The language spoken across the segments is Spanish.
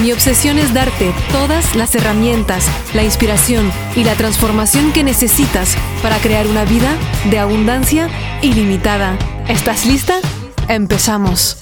Mi obsesión es darte todas las herramientas, la inspiración y la transformación que necesitas para crear una vida de abundancia ilimitada. ¿Estás lista? Empezamos.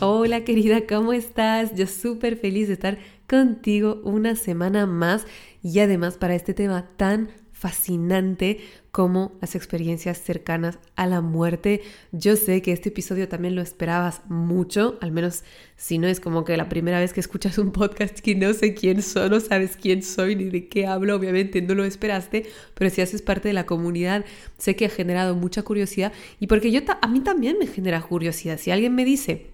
Hola querida, ¿cómo estás? Yo súper feliz de estar contigo una semana más y además para este tema tan fascinante como las experiencias cercanas a la muerte. Yo sé que este episodio también lo esperabas mucho, al menos si no es como que la primera vez que escuchas un podcast que no sé quién soy, no sabes quién soy ni de qué hablo, obviamente no lo esperaste, pero si haces parte de la comunidad, sé que ha generado mucha curiosidad y porque yo a mí también me genera curiosidad. Si alguien me dice,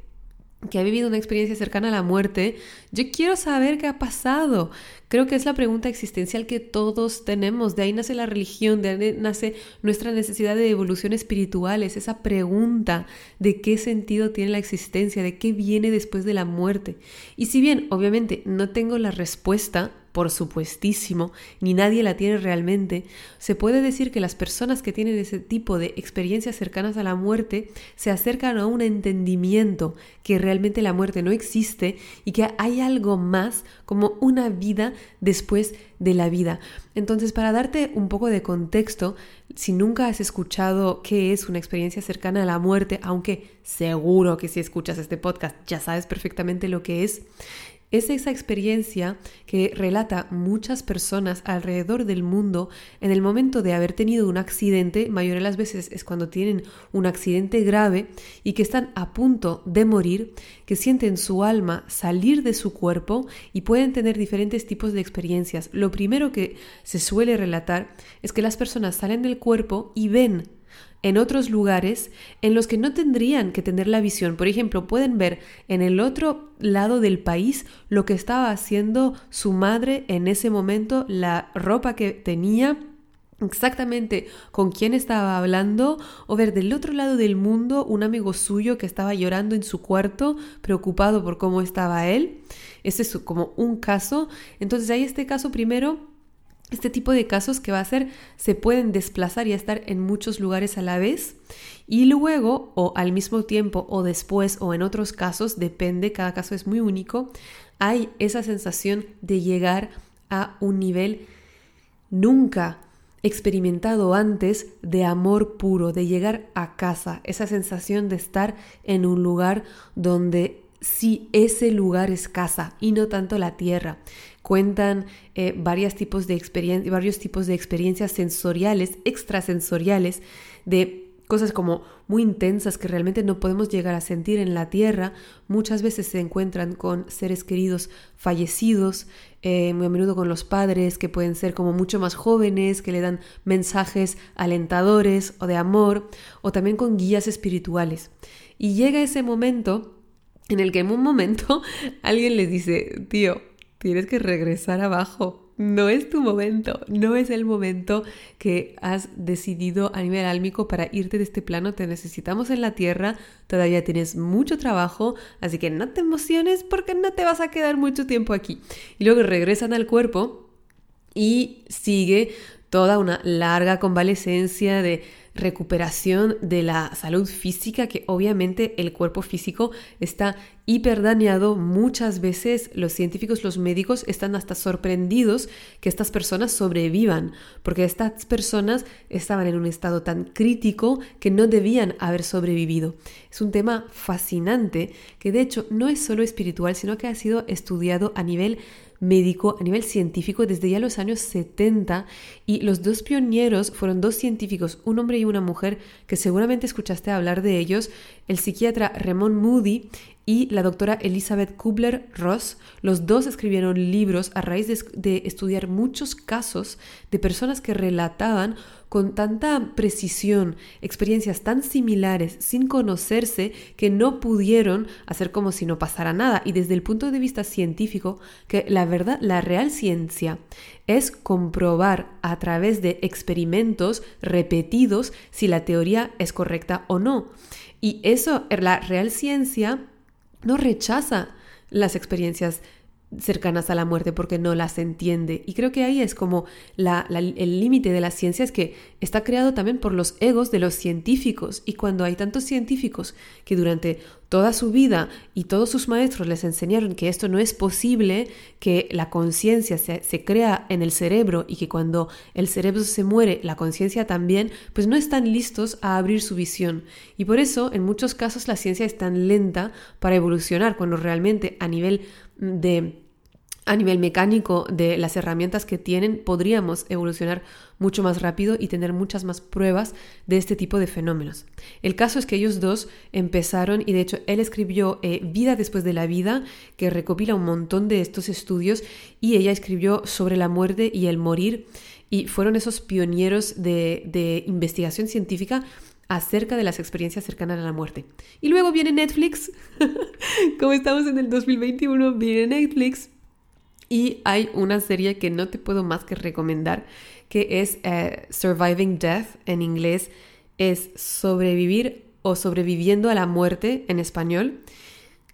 que ha vivido una experiencia cercana a la muerte, yo quiero saber qué ha pasado. Creo que es la pregunta existencial que todos tenemos. De ahí nace la religión, de ahí nace nuestra necesidad de evolución espiritual. Es esa pregunta de qué sentido tiene la existencia, de qué viene después de la muerte. Y si bien, obviamente, no tengo la respuesta, por supuestísimo, ni nadie la tiene realmente, se puede decir que las personas que tienen ese tipo de experiencias cercanas a la muerte se acercan a un entendimiento que realmente la muerte no existe y que hay algo más como una vida después de la vida. Entonces, para darte un poco de contexto, si nunca has escuchado qué es una experiencia cercana a la muerte, aunque seguro que si escuchas este podcast ya sabes perfectamente lo que es, es esa experiencia que relata muchas personas alrededor del mundo en el momento de haber tenido un accidente, mayor de las veces es cuando tienen un accidente grave y que están a punto de morir, que sienten su alma salir de su cuerpo y pueden tener diferentes tipos de experiencias. Lo primero que se suele relatar es que las personas salen del cuerpo y ven en otros lugares en los que no tendrían que tener la visión. Por ejemplo, pueden ver en el otro lado del país lo que estaba haciendo su madre en ese momento, la ropa que tenía exactamente con quién estaba hablando o ver del otro lado del mundo un amigo suyo que estaba llorando en su cuarto preocupado por cómo estaba él. Ese es como un caso. Entonces hay este caso primero este tipo de casos que va a ser, se pueden desplazar y estar en muchos lugares a la vez. Y luego o al mismo tiempo o después o en otros casos, depende, cada caso es muy único, hay esa sensación de llegar a un nivel nunca experimentado antes de amor puro, de llegar a casa, esa sensación de estar en un lugar donde sí ese lugar es casa y no tanto la tierra cuentan eh, varios, tipos de varios tipos de experiencias sensoriales, extrasensoriales, de cosas como muy intensas que realmente no podemos llegar a sentir en la tierra. Muchas veces se encuentran con seres queridos fallecidos, eh, muy a menudo con los padres, que pueden ser como mucho más jóvenes, que le dan mensajes alentadores o de amor, o también con guías espirituales. Y llega ese momento en el que en un momento alguien les dice, tío, tienes que regresar abajo. No es tu momento, no es el momento que has decidido a nivel álmico para irte de este plano. Te necesitamos en la tierra, todavía tienes mucho trabajo, así que no te emociones porque no te vas a quedar mucho tiempo aquí. Y luego regresan al cuerpo y sigue toda una larga convalecencia de recuperación de la salud física, que obviamente el cuerpo físico está hiperdañado. Muchas veces los científicos, los médicos están hasta sorprendidos que estas personas sobrevivan, porque estas personas estaban en un estado tan crítico que no debían haber sobrevivido. Es un tema fascinante que de hecho no es solo espiritual, sino que ha sido estudiado a nivel médico a nivel científico desde ya los años 70 y los dos pioneros fueron dos científicos, un hombre y una mujer, que seguramente escuchaste hablar de ellos, el psiquiatra Raymond Moody y la doctora Elizabeth Kubler-Ross. Los dos escribieron libros a raíz de, estudiar muchos casos de personas que relataban con tanta precisión experiencias tan similares sin conocerse que no pudieron hacer como si no pasara nada. Y desde el punto de vista científico, que la verdad, la real ciencia es comprobar a través de experimentos repetidos si la teoría es correcta o no. Y eso, la real ciencia no rechaza las experiencias cercanas a la muerte porque no las entiende. Y creo que ahí es como el límite de la ciencia es que está creado también por los egos de los científicos. Y cuando hay tantos científicos que durante toda su vida y todos sus maestros les enseñaron que esto no es posible, que la conciencia se, se, crea en el cerebro y que cuando el cerebro se muere, la conciencia también, pues no están listos a abrir su visión. Y por eso, en muchos casos, la ciencia es tan lenta para evolucionar, cuando realmente a nivel de a nivel mecánico de las herramientas que tienen, podríamos evolucionar mucho más rápido y tener muchas más pruebas de este tipo de fenómenos. El caso es que ellos dos empezaron, y de hecho él escribió eh, Vida después de la vida, que recopila un montón de estos estudios, y ella escribió sobre la muerte y el morir, y fueron esos pioneros de, de investigación científica acerca de las experiencias cercanas a la muerte. Y luego viene Netflix, como estamos en el 2021, viene Netflix y hay una serie que no te puedo más que recomendar, que es eh, Surviving Death en inglés, es sobrevivir o sobreviviendo a la muerte en español.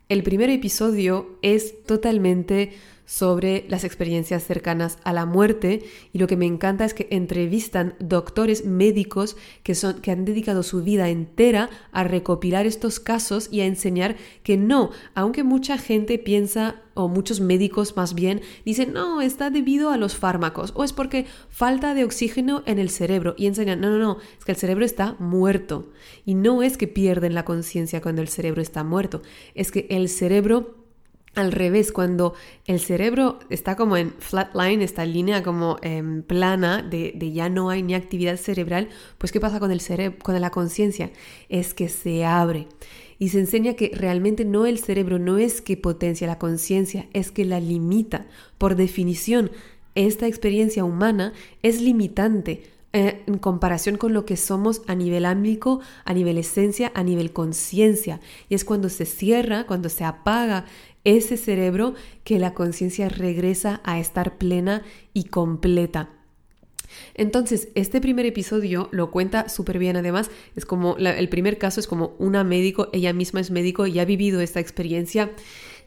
El primer episodio es totalmente sobre las experiencias cercanas a la muerte. Y lo que me encanta es que entrevistan doctores médicos que, son, que han dedicado su vida entera a recopilar estos casos y a enseñar que no, aunque mucha gente piensa o muchos médicos más bien dicen, no, está debido a los fármacos o es porque falta de oxígeno en el cerebro y enseñan, no, no, no, es que el cerebro está muerto y no es que pierden la conciencia cuando el cerebro está muerto, es que el cerebro al revés, cuando el cerebro está como en flatline, esta línea como em, plana de, de, ya no hay ni actividad cerebral, pues ¿qué pasa con el cerebro, con la conciencia? Es que se abre y se enseña que realmente no el cerebro no es que potencia la conciencia, es que la limita. Por definición, esta experiencia humana es limitante eh, en comparación con lo que somos a nivel ámbico, a nivel esencia, a nivel conciencia. Y es cuando se cierra, cuando se apaga ese cerebro que la conciencia regresa a estar plena y completa. Entonces, este primer episodio lo cuenta súper bien. Además, es como el primer caso es como una médico, ella misma es médico y ha vivido esta experiencia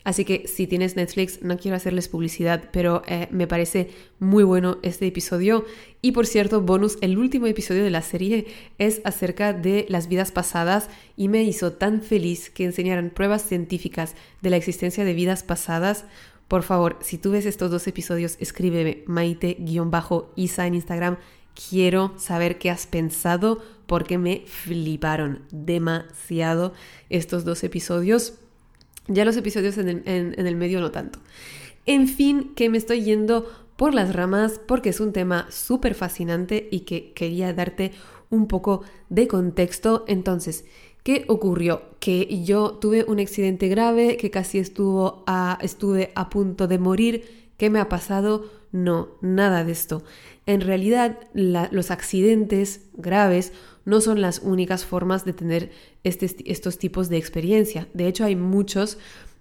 Así que si tienes Netflix, no quiero hacerles publicidad, pero eh, me parece muy bueno este episodio. Y por cierto, bonus, el último episodio de la serie es acerca de las vidas pasadas y me hizo tan feliz que enseñaran pruebas científicas de la existencia de vidas pasadas. Por favor, si tú ves estos dos episodios, escríbeme maite-isa en Instagram. Quiero saber qué has pensado porque me fliparon demasiado estos dos episodios. Ya los episodios en el, medio no tanto. En fin, que me estoy yendo por las ramas porque es un tema súper fascinante y que quería darte un poco de contexto. Entonces, ¿qué ocurrió? Que yo tuve un accidente grave, que casi estuvo a, estuve a punto de morir. ¿Qué me ha pasado? No, nada de esto. En realidad, los accidentes graves no son las únicas formas de tener este estos tipos de experiencia. De hecho, hay muchos,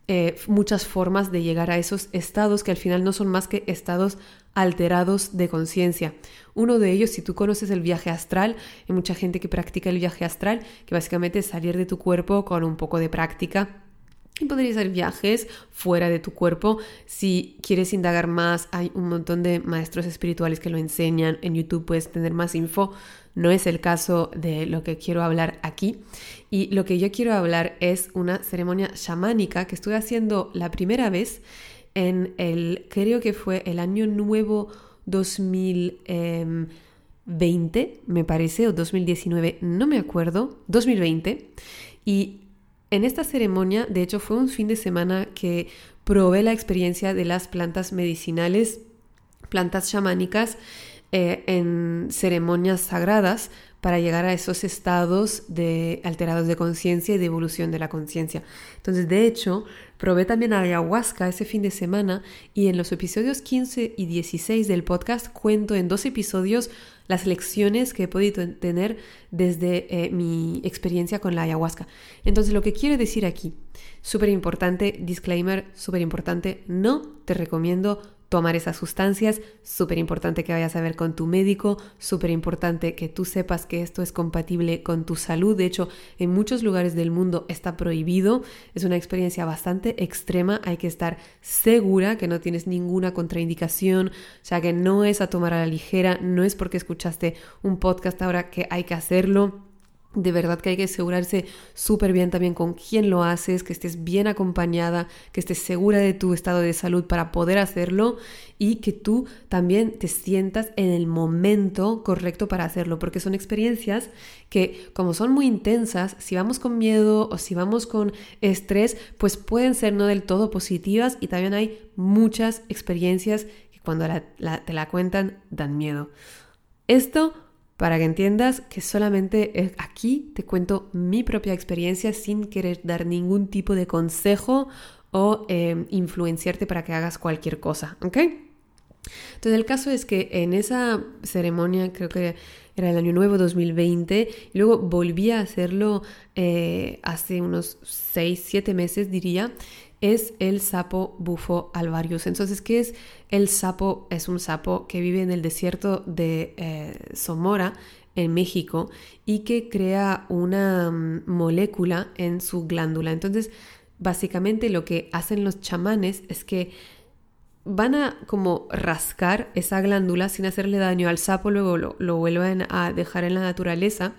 eh, muchas formas de llegar a esos estados que al final no son más que estados alterados de conciencia. Uno de ellos, si tú conoces el viaje astral, hay mucha gente que practica el viaje astral, que básicamente es salir de tu cuerpo con un poco de práctica y podrías hacer viajes fuera de tu cuerpo. Si quieres indagar más, hay un montón de maestros espirituales que lo enseñan. En YouTube puedes tener más info. No es el caso de lo que quiero hablar aquí. Y lo que yo quiero hablar es una ceremonia chamánica que estuve haciendo la primera vez en el, creo que fue el año nuevo 2020, em, me parece, o 2019, no me acuerdo, 2020. Y en esta ceremonia, de hecho, fue un fin de semana que probé la experiencia de las plantas medicinales, plantas chamánicas, eh, en ceremonias sagradas para llegar a esos estados de alterados de conciencia y de evolución de la conciencia. Entonces, de hecho, probé también ayahuasca ese fin de semana y en los episodios 15 y 16 del podcast cuento en dos episodios las lecciones que he podido tener desde eh, mi experiencia con la ayahuasca. Entonces, lo que quiero decir aquí, súper importante, disclaimer, súper importante, no te recomiendo tomar esas sustancias, súper importante que vayas a ver con tu médico, súper importante que tú sepas que esto es compatible con tu salud. De hecho, en muchos lugares del mundo está prohibido. Es una experiencia bastante extrema. Hay que estar segura que no tienes ninguna contraindicación, o sea que no es a tomar a la ligera, no es porque escuchaste un podcast ahora que hay que hacerlo. De verdad que hay que asegurarse súper bien también con quién lo haces, que estés bien acompañada, que estés segura de tu estado de salud para poder hacerlo y que tú también te sientas en el momento correcto para hacerlo, porque son experiencias que como son muy intensas, si vamos con miedo o si vamos con estrés, pues pueden ser no del todo positivas y también hay muchas experiencias que cuando te la cuentan dan miedo. Esto para que entiendas que solamente aquí te cuento mi propia experiencia sin querer dar ningún tipo de consejo o em, influenciarte para que hagas cualquier cosa, ¿ok? Entonces el caso es que en esa ceremonia, creo que era el año nuevo 2020, y luego volví a hacerlo eh, hace unos 6, 7 meses diría, es el sapo bufo alvarius. Entonces, ¿qué es el sapo? Es un sapo que vive en el desierto de eh, Somora, en México, y que crea una mm, molécula en su glándula. Entonces, básicamente lo que hacen los chamanes es que van a como rascar esa glándula sin hacerle daño al sapo, luego lo, lo vuelven a dejar en la naturaleza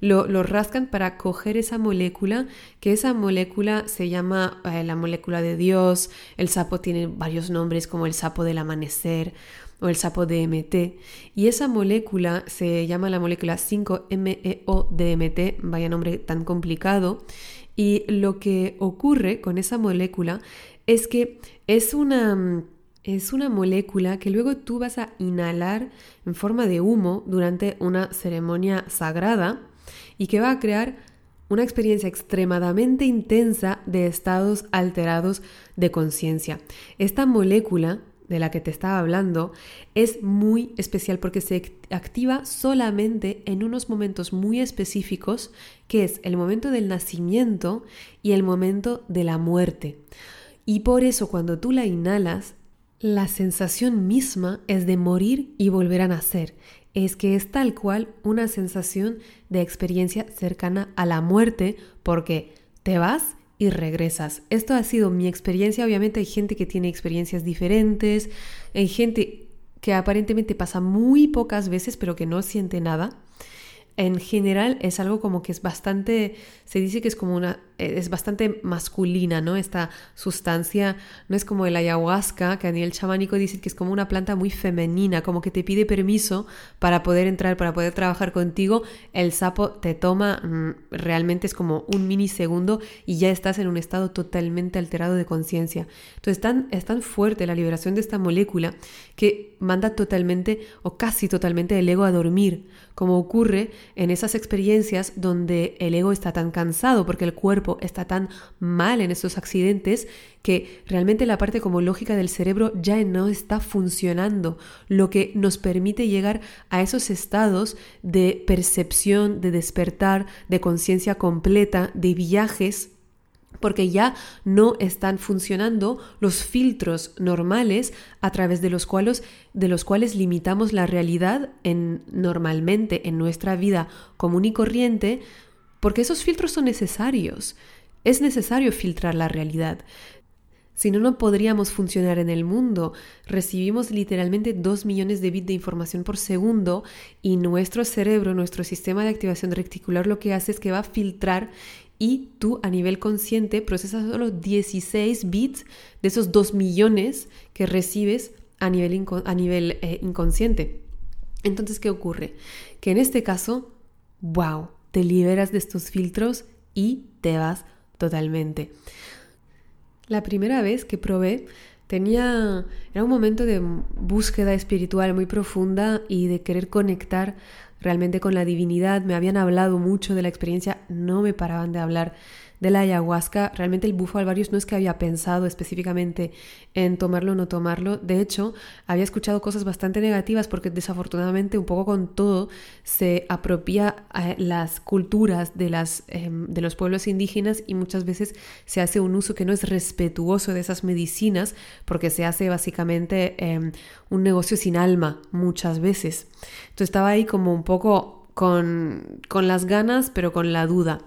lo, rascan para coger esa molécula, que esa molécula se llama eh, la molécula de Dios, el sapo tiene varios nombres como el sapo del amanecer o el sapo DMT, y esa molécula se llama la molécula 5-MeO-DMT, vaya nombre tan complicado, y lo que ocurre con esa molécula es que es una es una molécula que luego tú vas a inhalar en forma de humo durante una ceremonia sagrada y que va a crear una experiencia extremadamente intensa de estados alterados de conciencia. Esta molécula de la que te estaba hablando es muy especial porque se activa solamente en unos momentos muy específicos, que es el momento del nacimiento y el momento de la muerte. Y por eso cuando tú la inhalas, la sensación misma es de morir y volver a nacer es que es tal cual una sensación de experiencia cercana a la muerte porque te vas y regresas. Esto ha sido mi experiencia. Obviamente hay gente que tiene experiencias diferentes, hay gente que aparentemente pasa muy pocas veces pero que no siente nada en general es algo como que es bastante, se dice que es como una, es bastante masculina, ¿no? Esta sustancia no es como el ayahuasca, que a nivel chamánico dicen que es como una planta muy femenina, como que te pide permiso para poder entrar, para poder trabajar contigo. El sapo te toma, mm, realmente es como un minisegundo y ya estás en un estado totalmente alterado de conciencia. Entonces tan, es tan fuerte la liberación de esta molécula que manda totalmente o casi totalmente el ego a dormir como ocurre en esas experiencias donde el ego está tan cansado porque el cuerpo está tan mal en esos accidentes que realmente la parte como lógica del cerebro ya no está funcionando, lo que nos permite llegar a esos estados de percepción, de despertar, de conciencia completa, de viajes porque ya no están funcionando los filtros normales a través de los cuales, de los cuales limitamos la realidad en, normalmente en nuestra vida común y corriente, porque esos filtros son necesarios. Es necesario filtrar la realidad. Si no, no podríamos funcionar en el mundo. Recibimos literalmente 2 millones de bits de información por segundo y nuestro cerebro, nuestro sistema de activación reticular lo que hace es que va a filtrar y tú a nivel consciente procesas solo 16 bits de esos 2 millones que recibes a nivel, a nivel eh, inconsciente. Entonces, ¿qué ocurre? Que en este caso, wow, te liberas de estos filtros y te vas totalmente. La primera vez que probé tenía era un momento de búsqueda espiritual muy profunda y de querer conectar realmente con la divinidad, me habían hablado mucho de la experiencia, no me paraban de hablar de la ayahuasca, realmente el bufo alvarius no es que había pensado específicamente en tomarlo o no tomarlo, de hecho había escuchado cosas bastante negativas porque desafortunadamente un poco con todo se apropia a las culturas de, las, em, de los pueblos indígenas y muchas veces se hace un uso que no es respetuoso de esas medicinas porque se hace básicamente em, un negocio sin alma muchas veces. Entonces estaba ahí como un poco con, con las ganas pero con la duda.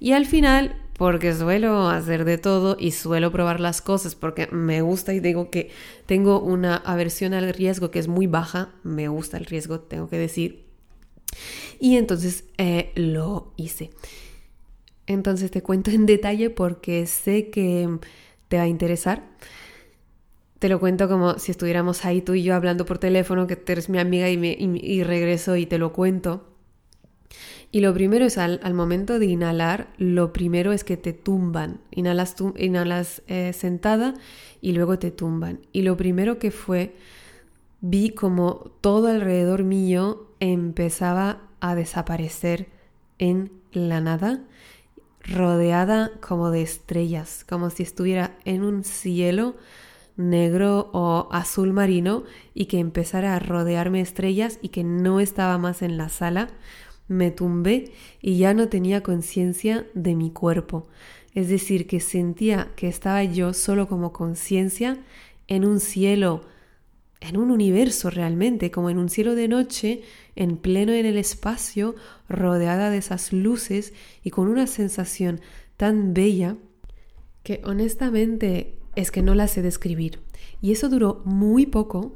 Y al final porque suelo hacer de todo y suelo probar las cosas porque me gusta y digo que tengo una aversión al riesgo que es muy baja, me gusta el riesgo, tengo que decir. Y entonces eh, lo hice. Entonces te cuento en detalle porque sé que te va a interesar. Te lo cuento como si estuviéramos ahí tú y yo hablando por teléfono, que eres mi amiga y, me, y regreso y te lo cuento. Y lo primero es al, momento de inhalar, lo primero es que te tumban. Inhalas, inhalas eh, sentada y luego te tumban. Y lo primero que fue, vi como todo alrededor mío empezaba a desaparecer en la nada, rodeada como de estrellas, como si estuviera en un cielo negro o azul marino y que empezara a rodearme estrellas y que no estaba más en la sala me tumbé y ya no tenía conciencia de mi cuerpo. Es decir, que sentía que estaba yo solo como conciencia en un cielo, en un universo realmente, como en un cielo de noche, en pleno en el espacio, rodeada de esas luces y con una sensación tan bella que honestamente es que no la sé describir. Y eso duró muy poco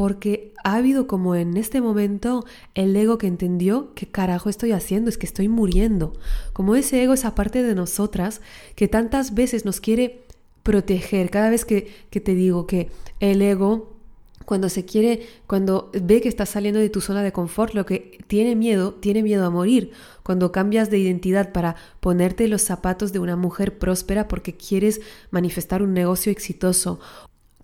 porque ha habido como en este momento el ego que entendió qué carajo estoy haciendo, es que estoy muriendo. Como ese ego, esa parte de nosotras que tantas veces nos quiere proteger. Cada vez que, que te digo que el ego cuando se quiere, cuando ve que estás saliendo de tu zona de confort, lo que tiene miedo, tiene miedo a morir. Cuando cambias de identidad para ponerte los zapatos de una mujer próspera porque quieres manifestar un negocio exitoso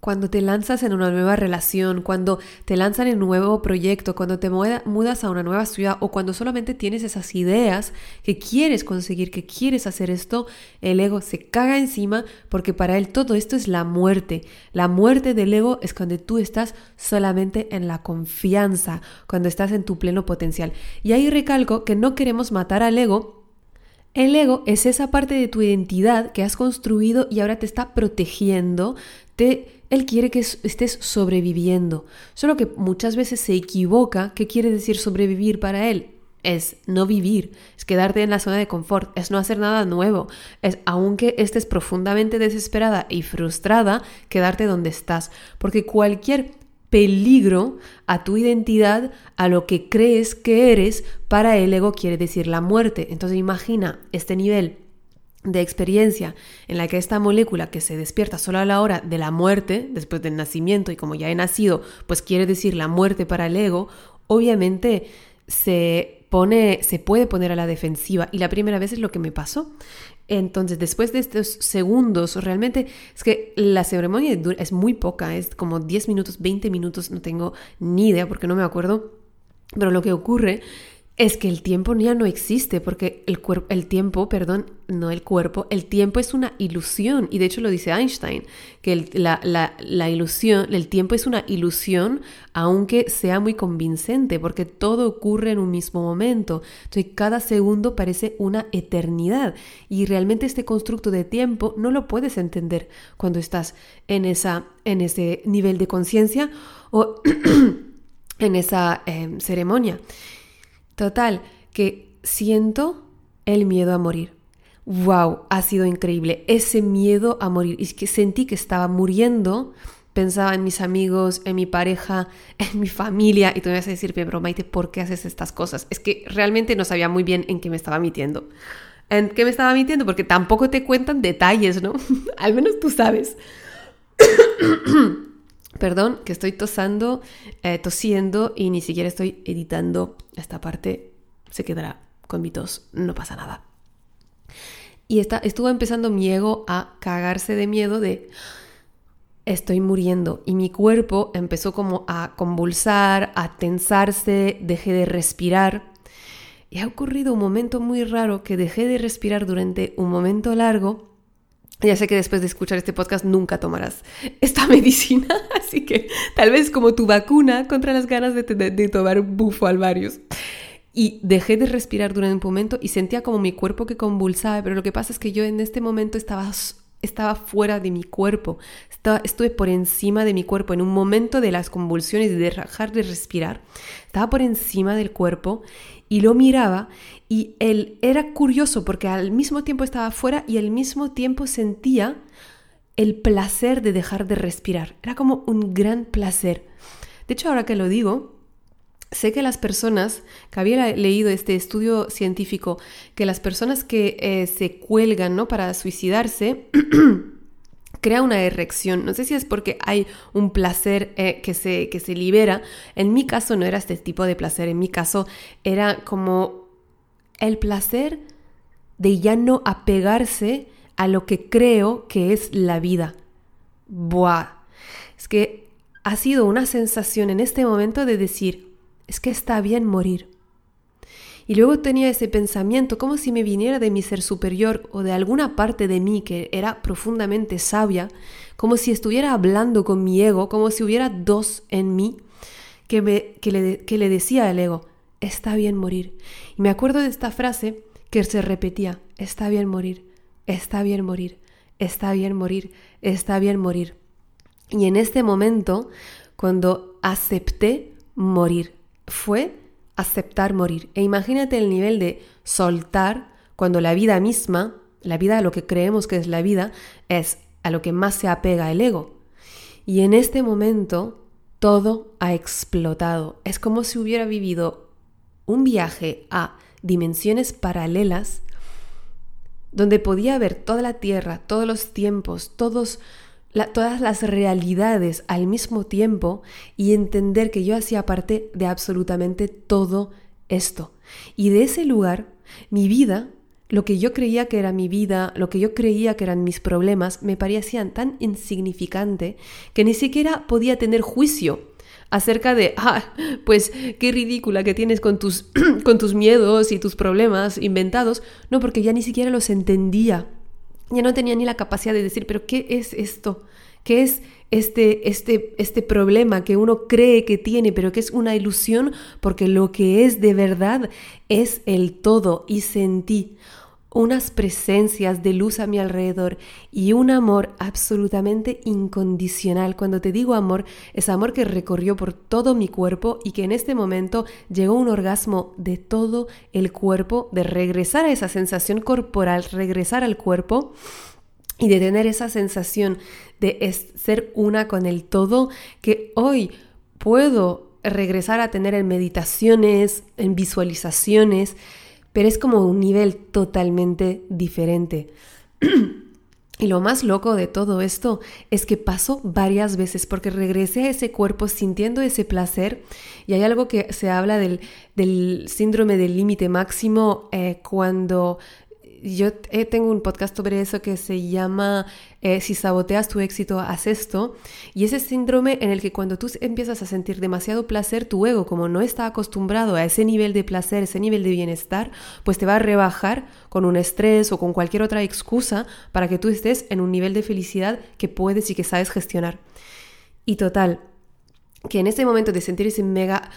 cuando te lanzas en una nueva relación, cuando te lanzan en un nuevo proyecto, cuando te mudas a una nueva ciudad o cuando solamente tienes esas ideas que quieres conseguir, que quieres hacer esto, el ego se caga encima porque para él todo esto es la muerte. La muerte del ego es cuando tú estás solamente en la confianza, cuando estás en tu pleno potencial. Y ahí recalco que no queremos matar al ego el ego es esa parte de tu identidad que has construido y ahora te está protegiendo, te él quiere que estés sobreviviendo. Solo que muchas veces se equivoca qué quiere decir sobrevivir para él. Es no vivir, es quedarte en la zona de confort, es no hacer nada nuevo, es aunque estés profundamente desesperada y frustrada, quedarte donde estás. Porque cualquier peligro a tu identidad, a lo que crees que eres, para el ego quiere decir la muerte. Entonces imagina este nivel de experiencia en la que esta molécula que se despierta solo a la hora de la muerte, después del nacimiento, y como ya he nacido, pues quiere decir la muerte para el ego, obviamente se pone, se puede poner a la defensiva. Y la primera vez es lo que me pasó. Entonces, después de estos segundos, realmente es que la ceremonia es muy poca, es como 10 minutos, 20 minutos, no tengo ni idea porque no me acuerdo. Pero lo que ocurre es que el tiempo ya no existe porque el, cuerpo, el tiempo, perdón, no el cuerpo, el tiempo es una ilusión. Y de hecho lo dice Einstein, que la, la, ilusión, el tiempo es una ilusión aunque sea muy convincente porque todo ocurre en un mismo momento, entonces cada segundo parece una eternidad. Y realmente este constructo de tiempo no lo puedes entender cuando estás en, esa, en ese nivel de conciencia o en esa em, ceremonia. Total, que siento el miedo a morir. ¡Wow! Ha sido increíble. Ese miedo a morir. Y que sentí que estaba muriendo. Pensaba en mis amigos, en mi pareja, en mi familia. Y tú me vas a decir, pero Maite, ¿por qué haces estas cosas? Es que realmente no sabía muy bien en qué me estaba metiendo. ¿En qué me estaba mintiendo? Porque tampoco te cuentan detalles, ¿no? Al menos tú sabes. Perdón, que estoy tosando, eh, tosiendo y ni siquiera estoy editando esta parte. Se quedará con mi tos, no pasa nada. Y está, estuvo empezando mi ego a cagarse de miedo de, estoy muriendo y mi cuerpo empezó como a convulsar, a tensarse, dejé de respirar. Y ha ocurrido un momento muy raro que dejé de respirar durante un momento largo. Ya sé que después de escuchar este podcast nunca tomarás esta medicina, así que tal vez como tu vacuna contra las ganas de, de tomar bufo alvarius. Y dejé de respirar durante un momento y sentía como mi cuerpo que convulsaba, pero lo que pasa es que yo en este momento estaba estaba fuera de mi cuerpo, estaba, estuve por encima de mi cuerpo en un momento de las convulsiones y de dejar de respirar, estaba por encima del cuerpo y lo miraba y él era curioso porque al mismo tiempo estaba fuera y al mismo tiempo sentía el placer de dejar de respirar, era como un gran placer. De hecho, ahora que lo digo, Sé que las personas, que había leído este estudio científico, que las personas que eh, se cuelgan ¿no? para suicidarse, crea una erección. No sé si es porque hay un placer eh, que, se, que se libera. En mi caso no era este tipo de placer, en mi caso era como el placer de ya no apegarse a lo que creo que es la vida. Buah. Es que ha sido una sensación en este momento de decir, es que está bien morir. Y luego tenía ese pensamiento como si me viniera de mi ser superior o de alguna parte de mí que era profundamente sabia, como si estuviera hablando con mi ego, como si hubiera dos en mí, que, me, que, le, que le decía al ego, está bien morir. Y me acuerdo de esta frase que se repetía, está bien morir, está bien morir, está bien morir, está bien morir. Y en este momento, cuando acepté morir, fue aceptar morir. E imagínate el nivel de soltar cuando la vida misma, la vida, lo que creemos que es la vida, es a lo que más se apega el ego. Y en este momento todo ha explotado. Es como si hubiera vivido un viaje a dimensiones paralelas donde podía ver toda la tierra, todos los tiempos, todos todas las realidades al mismo tiempo y entender que yo hacía parte de absolutamente todo esto. Y de ese lugar, mi vida, lo que yo creía que era mi vida, lo que yo creía que eran mis problemas, me parecían tan insignificante que ni siquiera podía tener juicio acerca de, ah, pues qué ridícula que tienes con tus, con tus miedos y tus problemas inventados. No, porque ya ni siquiera los entendía. Ya no tenía ni la capacidad de decir, pero ¿qué es esto? ¿Qué es este, este, este problema que uno cree que tiene, pero que es una ilusión? Porque lo que es de verdad es el todo y sentí unas presencias de luz a mi alrededor y un amor absolutamente incondicional. Cuando te digo amor, es amor que recorrió por todo mi cuerpo y que en este momento llegó un orgasmo de todo el cuerpo, de regresar a esa sensación corporal, regresar al cuerpo y de tener esa sensación de ser una con el todo que hoy puedo regresar a tener en meditaciones, en visualizaciones, pero es como un nivel totalmente diferente. Y lo más loco de todo esto es que pasó varias veces porque regresé a ese cuerpo sintiendo ese placer y hay algo que se habla del, síndrome del límite máximo eh, cuando yo tengo un podcast sobre eso que se llama eh, Si saboteas tu éxito, haz esto. Y ese síndrome en el que cuando tú empiezas a sentir demasiado placer, tu ego, como no está acostumbrado a ese nivel de placer, ese nivel de bienestar, pues te va a rebajar con un estrés o con cualquier otra excusa para que tú estés en un nivel de felicidad que puedes y que sabes gestionar. Y total, que en ese momento de sentir ese mega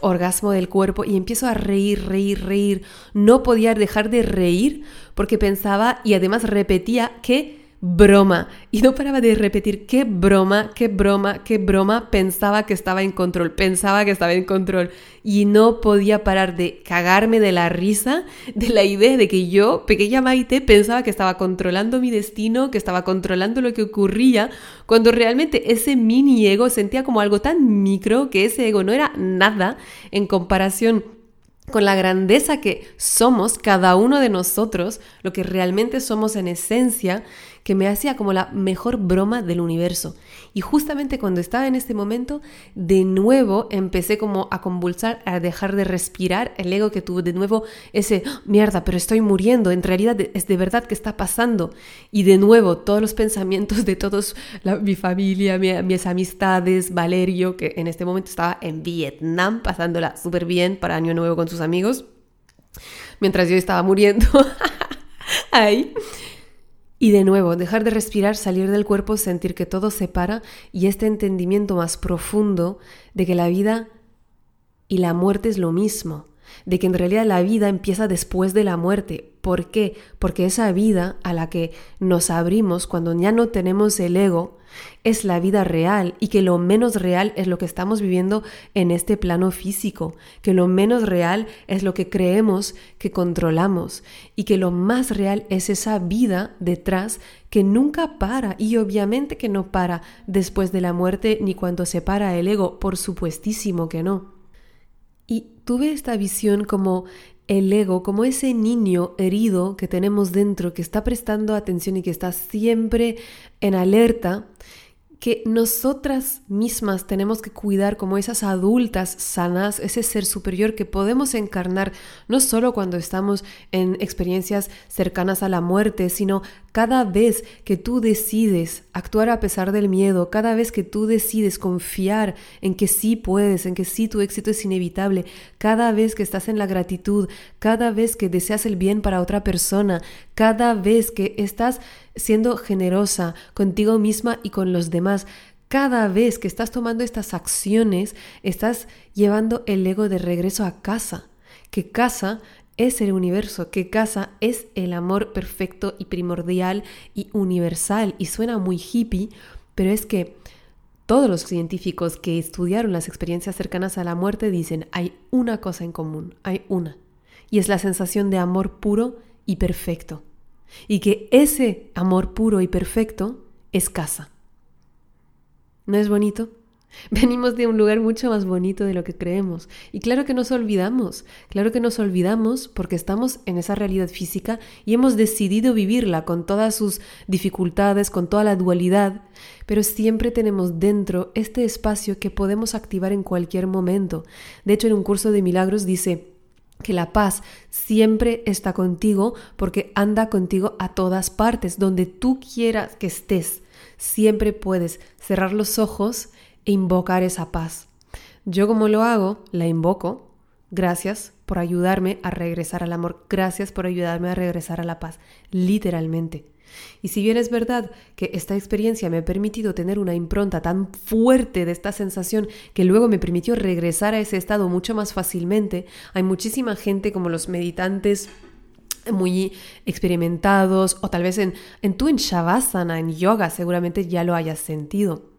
orgasmo del cuerpo y empiezo a reír, reír, reír, no podía dejar de reír porque pensaba y además repetía que broma. Y no paraba de repetir qué broma, qué broma, qué broma. Pensaba que estaba en control, pensaba que estaba en control. Y no podía parar de cagarme de la risa de la idea de que yo, pequeña Maite, pensaba que estaba controlando mi destino, que estaba controlando lo que ocurría, cuando realmente ese mini ego sentía como algo tan micro que ese ego no era nada en comparación con la grandeza que somos cada uno de nosotros, lo que realmente somos en esencia, que me hacía como la mejor broma del universo. Y justamente cuando estaba en este momento, de nuevo empecé como a convulsar, a dejar de respirar, el ego que tuvo de nuevo ese, ¡Ah, mierda, pero estoy muriendo, en realidad es de verdad que está pasando. Y de nuevo todos los pensamientos de todos, mi familia, mis amistades, Valerio, que en este momento estaba en Vietnam, pasándola súper bien para Año Nuevo con sus amigos mientras yo estaba muriendo ahí. Y de nuevo, dejar de respirar, salir del cuerpo, sentir que todo se para y este entendimiento más profundo de que la vida y la muerte es lo mismo, de que en realidad la vida empieza después de la muerte. ¿Por qué? Porque esa vida a la que nos abrimos cuando ya no tenemos el ego, es la vida real y que lo menos real es lo que estamos viviendo en este plano físico, que lo menos real es lo que creemos que controlamos y que lo más real es esa vida detrás que nunca para y obviamente que no para después de la muerte ni cuando se para el ego, por supuestísimo que no. Y tuve esta visión como el ego, como ese niño herido que tenemos dentro, que está prestando atención y que está siempre en alerta que nosotras mismas tenemos que cuidar como esas adultas sanas, ese ser superior que podemos encarnar no solo cuando estamos en experiencias cercanas a la muerte, sino cada vez que tú decides actuar a pesar del miedo, cada vez que tú decides confiar en que sí puedes, en que sí tu éxito es inevitable, cada vez que estás en la gratitud, cada vez que deseas el bien para otra persona, cada vez que estás siendo generosa contigo misma y con los demás. Cada vez que estás tomando estas acciones, estás llevando el ego de regreso a casa, que casa es el universo, que casa es el amor perfecto y primordial y universal. Y suena muy hippie, pero es que todos los científicos que estudiaron las experiencias cercanas a la muerte dicen, hay una cosa en común, hay una, y es la sensación de amor puro y perfecto y que ese amor puro y perfecto es casa. ¿No es bonito? Venimos de un lugar mucho más bonito de lo que creemos. Y claro que nos olvidamos, claro que nos olvidamos porque estamos en esa realidad física y hemos decidido vivirla con todas sus dificultades, con toda la dualidad, pero siempre tenemos dentro este espacio que podemos activar en cualquier momento. De hecho, en un curso de milagros dice, que la paz siempre está contigo porque anda contigo a todas partes, donde tú quieras que estés. Siempre puedes cerrar los ojos e invocar esa paz. Yo como lo hago, la invoco. Gracias por ayudarme a regresar al amor. Gracias por ayudarme a regresar a la paz. Literalmente. Y si bien es verdad que esta experiencia me ha permitido tener una impronta tan fuerte de esta sensación que luego me permitió regresar a ese estado mucho más fácilmente, hay muchísima gente como los meditantes muy experimentados o tal vez en, en tú en Shavasana, en yoga, seguramente ya lo hayas sentido.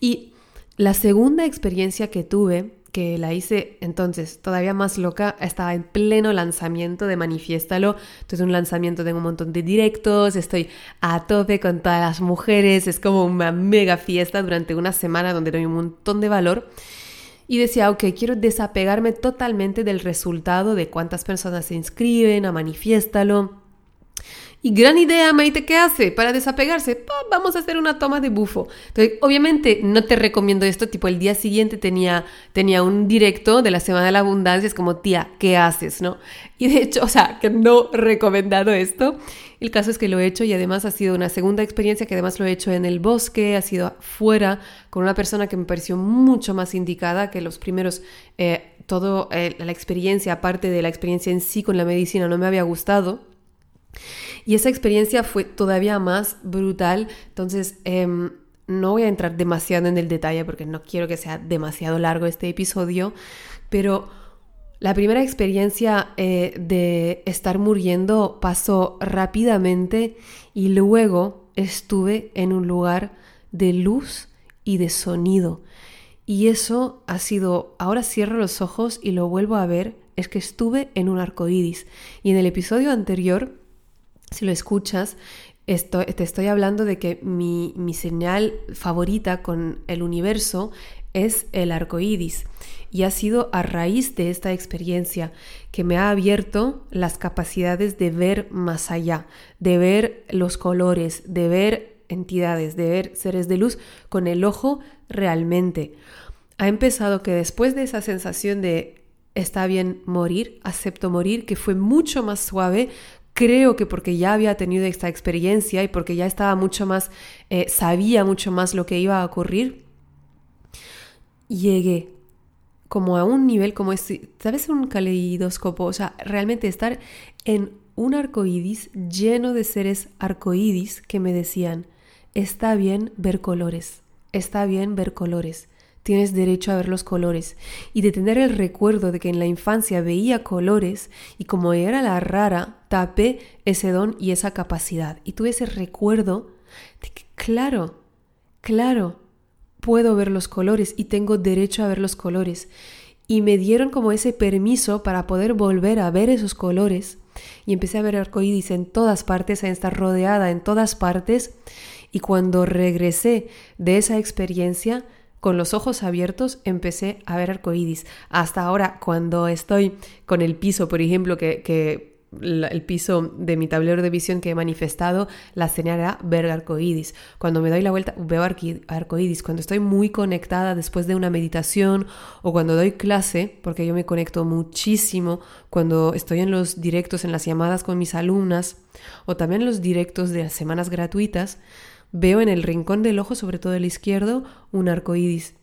Y la segunda experiencia que tuve que la hice entonces todavía más loca, estaba en pleno lanzamiento de Manifiéstalo, entonces un lanzamiento tengo un montón de directos, estoy a tope con todas las mujeres, es como una mega fiesta durante una semana donde doy un montón de valor. Y decía, ok, quiero desapegarme totalmente del resultado de cuántas personas se inscriben a Manifiéstalo y gran idea, Maite, ¿qué hace? Para desapegarse, vamos a hacer una toma de bufo. Obviamente no te recomiendo esto, tipo el día siguiente tenía, tenía un directo de la Semana de la Abundancia, es como, tía, ¿qué haces? ¿No? Y de hecho, o sea, que no recomendado esto. El caso es que lo he hecho y además ha sido una segunda experiencia que además lo he hecho en el bosque, ha sido fuera, con una persona que me pareció mucho más indicada que los primeros, eh, todo eh, la experiencia, aparte de la experiencia en sí con la medicina, no me había gustado. Y esa experiencia fue todavía más brutal. Entonces, em, no voy a entrar demasiado en el detalle porque no quiero que sea demasiado largo este episodio, pero la primera experiencia eh, de estar muriendo pasó rápidamente y luego estuve en un lugar de luz y de sonido. Y eso ha sido, ahora cierro los ojos y lo vuelvo a ver, es que estuve en un arco iris. Y en el episodio anterior si lo escuchas, te estoy hablando de que mi, mi, señal favorita con el universo es el arco iris. Y ha sido a raíz de esta experiencia que me ha abierto las capacidades de ver más allá, de ver los colores, de ver entidades, de ver seres de luz con el ojo realmente. Ha empezado que después de esa sensación de está bien morir, acepto morir, que fue mucho más suave, creo que porque ya había tenido esta experiencia y porque ya estaba mucho más, eh, sabía mucho más lo que iba a ocurrir, llegué como a un nivel como este, ¿sabes? Un caleidoscopo, o sea, realmente estar en un arcoíris lleno de seres arcoíris que me decían, está bien ver colores, está bien ver colores, tienes derecho a ver los colores y de tener el recuerdo de que en la infancia veía colores y como era la rara, tapé ese don y esa capacidad. Y tuve ese recuerdo de que, claro, claro, puedo ver los colores y tengo derecho a ver los colores. Y me dieron como ese permiso para poder volver a ver esos colores. Y empecé a ver arcoíris en todas partes, a estar rodeada en todas partes. Y cuando regresé de esa experiencia, con los ojos abiertos empecé a ver arcoíris. Hasta ahora, cuando estoy con el piso, por ejemplo, que, el piso de mi tablero de visión que he manifestado, la señal era ver arcoíris. Cuando me doy la vuelta, veo arcoíris. Cuando estoy muy conectada después de una meditación o cuando doy clase, porque yo me conecto muchísimo cuando estoy en los directos, en las llamadas con mis alumnas o también los directos de las semanas gratuitas, veo en el rincón del ojo, sobre todo el izquierdo, un arco iris.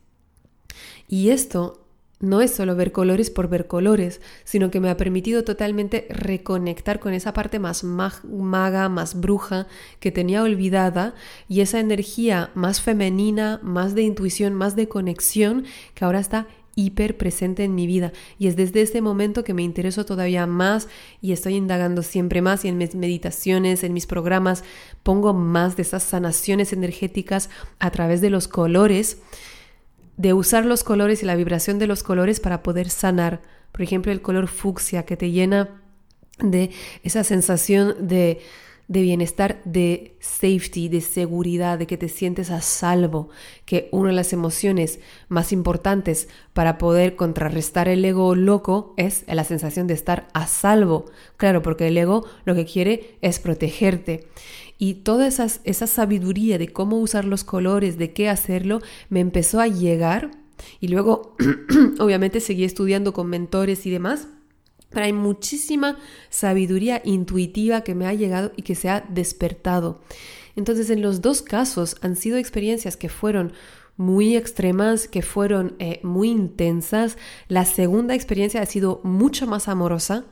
Y esto no es solo ver colores por ver colores, sino que me ha permitido totalmente reconectar con esa parte más maga, más bruja que tenía olvidada y esa energía más femenina, más de intuición, más de conexión que ahora está hiper presente en mi vida y es desde este momento que me intereso todavía más y estoy indagando siempre más y en mis meditaciones, en mis programas, pongo más de esas sanaciones energéticas a través de los colores, de usar los colores y la vibración de los colores para poder sanar. Por ejemplo, el color fucsia que te llena de esa sensación de de bienestar, de safety, de seguridad, de que te sientes a salvo, que una de las emociones más importantes para poder contrarrestar el ego loco es la sensación de estar a salvo. Claro, porque el ego lo que quiere es protegerte. Y toda esa sabiduría de cómo usar los colores, de qué hacerlo, me empezó a llegar. Y luego, obviamente, seguí estudiando con mentores y demás pero hay muchísima sabiduría intuitiva que me ha llegado y que se ha despertado. Entonces, en los dos casos han sido experiencias que fueron muy extremas, que fueron eh, muy intensas. La segunda experiencia ha sido mucho más amorosa.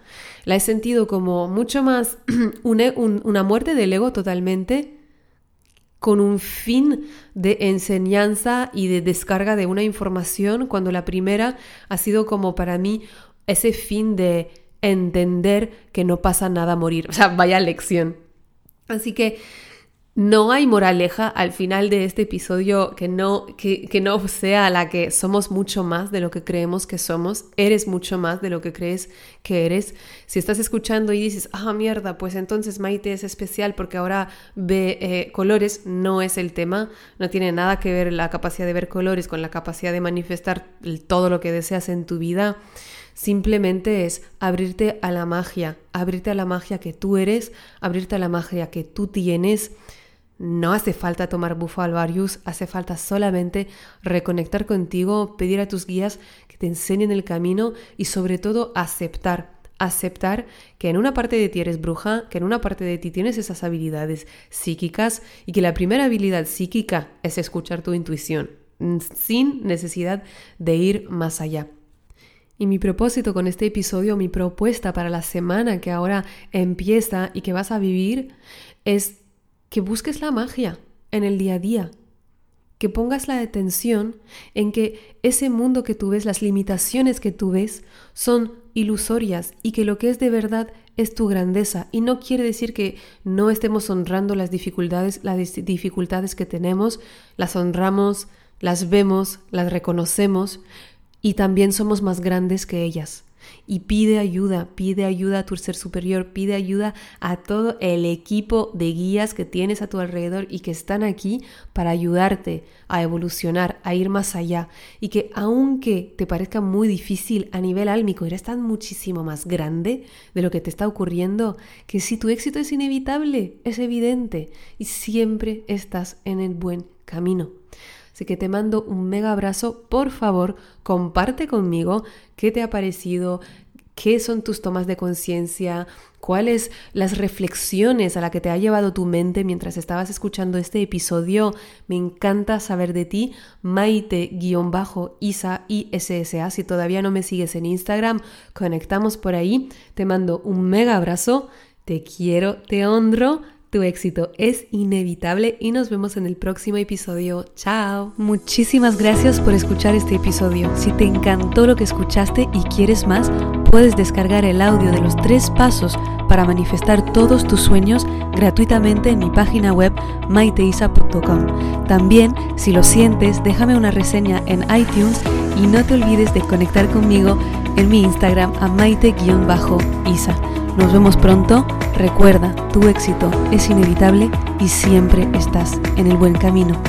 La he sentido como mucho más una muerte del ego totalmente con un fin de enseñanza y de descarga de una información, cuando la primera ha sido como para mí ese fin de entender que no pasa nada morir. O sea, vaya lección. Así que no hay moraleja al final de este episodio que no, que, que, no sea la que somos mucho más de lo que creemos que somos, eres mucho más de lo que crees que eres. Si estás escuchando y dices, ah, mierda, pues entonces Maite es especial porque ahora ve eh, colores, no es el tema, no tiene nada que ver la capacidad de ver colores con la capacidad de manifestar todo lo que deseas en tu vida. Simplemente es abrirte a la magia, abrirte a la magia que tú eres, abrirte a la magia que tú tienes. No hace falta tomar bufo alvarius, hace falta solamente reconectar contigo, pedir a tus guías que te enseñen el camino y sobre todo aceptar, aceptar que en una parte de ti eres bruja, que en una parte de ti tienes esas habilidades psíquicas y que la primera habilidad psíquica es escuchar tu intuición, sin necesidad de ir más allá. Y mi propósito con este episodio, mi propuesta para la semana que ahora empieza y que vas a vivir, es que busques la magia en el día a día, que pongas la atención en que ese mundo que tú ves, las limitaciones que tú ves, son ilusorias y que lo que es de verdad es tu grandeza. Y no quiere decir que no estemos honrando las dificultades, las dificultades que tenemos, las honramos, las vemos, las reconocemos, y también somos más grandes que ellas. y pide ayuda, pide ayuda a tu ser superior, pide ayuda a todo el equipo de guías que tienes a tu alrededor y que están aquí para ayudarte a evolucionar, a ir más allá y que aunque te parezca muy difícil a nivel álmico, eres tan muchísimo más grande de lo que te está ocurriendo, que si tu éxito es inevitable, es evidente y siempre estás en el buen camino. Así que te mando un mega abrazo. Por favor, comparte conmigo qué te ha parecido, qué son tus tomas de conciencia, cuáles las reflexiones a la que te ha llevado tu mente mientras estabas escuchando este episodio. Me encanta saber de ti. Maite-isa ISSA. Si todavía no me sigues en Instagram, conectamos por ahí. Te mando un mega abrazo. Te quiero, te honro. Tu éxito es inevitable y nos vemos en el próximo episodio. Chao. Muchísimas gracias por escuchar este episodio. Si te encantó lo que escuchaste y quieres más, puedes descargar el audio de los tres pasos para manifestar todos tus sueños gratuitamente en mi página web maiteisa.com. También, si lo sientes, déjame una reseña en iTunes y no te olvides de conectar conmigo en mi Instagram a maite-isa. Nos vemos pronto. Recuerda, tu éxito es inevitable y siempre estás en el buen camino.